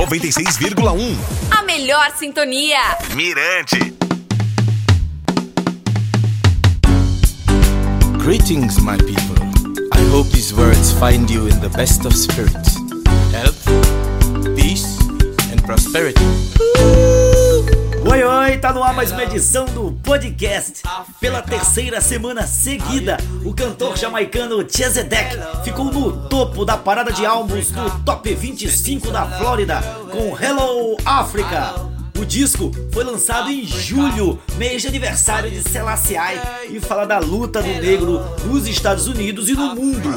96,1. A melhor sintonia. Mirante. Greetings, my people. I hope these words find you in the best of spirits, health, peace, and prosperity. Tá no ar mais uma edição do podcast. Pela terceira semana seguida, o cantor jamaicano Chezedek ficou no topo da parada de álbuns do Top 25 da Flórida com Hello Africa. O disco foi lançado em julho, mês de aniversário de Selassie e fala da luta do negro nos Estados Unidos e no mundo.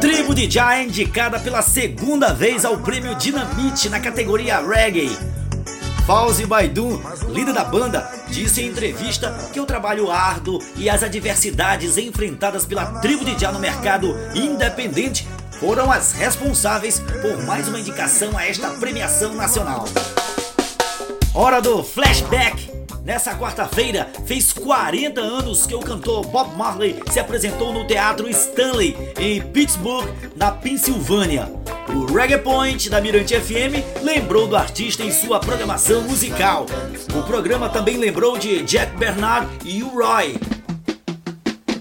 Tribo de Jah é indicada pela segunda vez ao prêmio Dynamite na categoria Reggae. Fauzi Baidun, líder da banda, disse em entrevista que o trabalho árduo e as adversidades enfrentadas pela tribo de Jah no mercado independente foram as responsáveis por mais uma indicação a esta premiação nacional. Hora do flashback! Nessa quarta-feira, fez 40 anos que o cantor Bob Marley se apresentou no Teatro Stanley, em Pittsburgh, na Pensilvânia. O Reggae Point da Mirante FM lembrou do artista em sua programação musical. O programa também lembrou de Jack Bernard e U-Roy.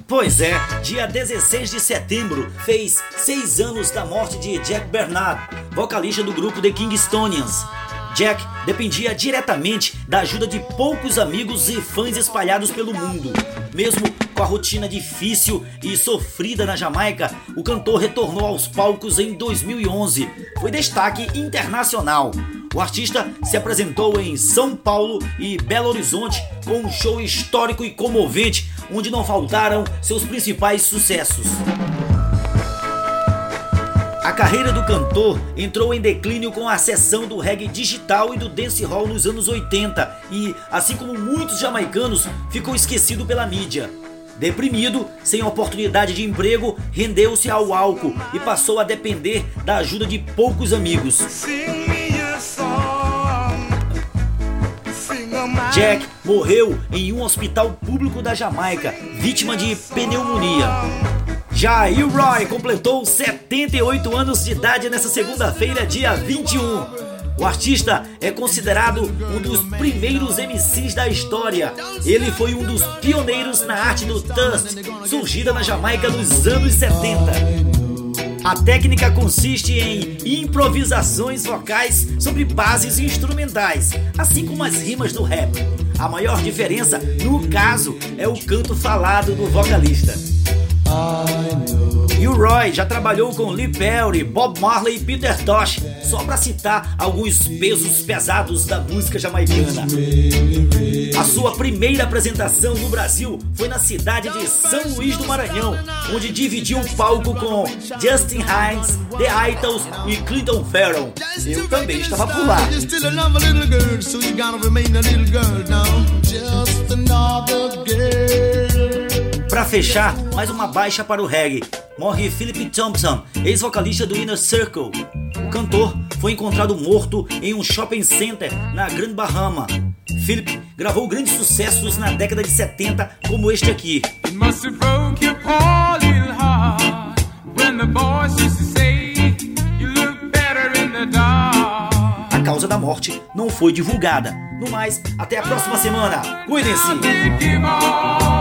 Pois é, dia 16 de setembro fez seis anos da morte de Jack Bernard, vocalista do grupo The Kingstonians. Jack dependia diretamente da ajuda de poucos amigos e fãs espalhados pelo mundo. Mesmo com a rotina difícil e sofrida na Jamaica, o cantor retornou aos palcos em 2011. Foi destaque internacional. O artista se apresentou em São Paulo e Belo Horizonte com um show histórico e comovente, onde não faltaram seus principais sucessos. A carreira do cantor entrou em declínio com a ascensão do reggae digital e do dancehall nos anos 80 e, assim como muitos jamaicanos, ficou esquecido pela mídia. Deprimido, sem oportunidade de emprego, rendeu-se ao álcool e passou a depender da ajuda de poucos amigos. Jack morreu em um hospital público da Jamaica, vítima de pneumonia. Já Roy completou 78 anos de idade nessa segunda-feira, dia 21. O artista é considerado um dos primeiros MCs da história. Ele foi um dos pioneiros na arte do Dust, surgida na Jamaica nos anos 70. A técnica consiste em improvisações vocais sobre bases instrumentais, assim como as rimas do rap. A maior diferença, no caso, é o canto falado do vocalista. E o Roy já trabalhou com Lee Perry, Bob Marley e Peter Tosh, só para citar alguns pesos pesados da música jamaicana. A sua primeira apresentação no Brasil foi na cidade de São Luís do Maranhão, onde dividiu o palco com Justin Hines, The Idols e Clinton Farrell. Eu também estava por lá. Para fechar, mais uma baixa para o reggae. Morre Philip Thompson, ex-vocalista do Inner Circle. O cantor foi encontrado morto em um shopping center na Grand Bahama. Philip gravou grandes sucessos na década de 70, como este aqui. A causa da morte não foi divulgada. No mais, até a próxima semana. Cuidem-se!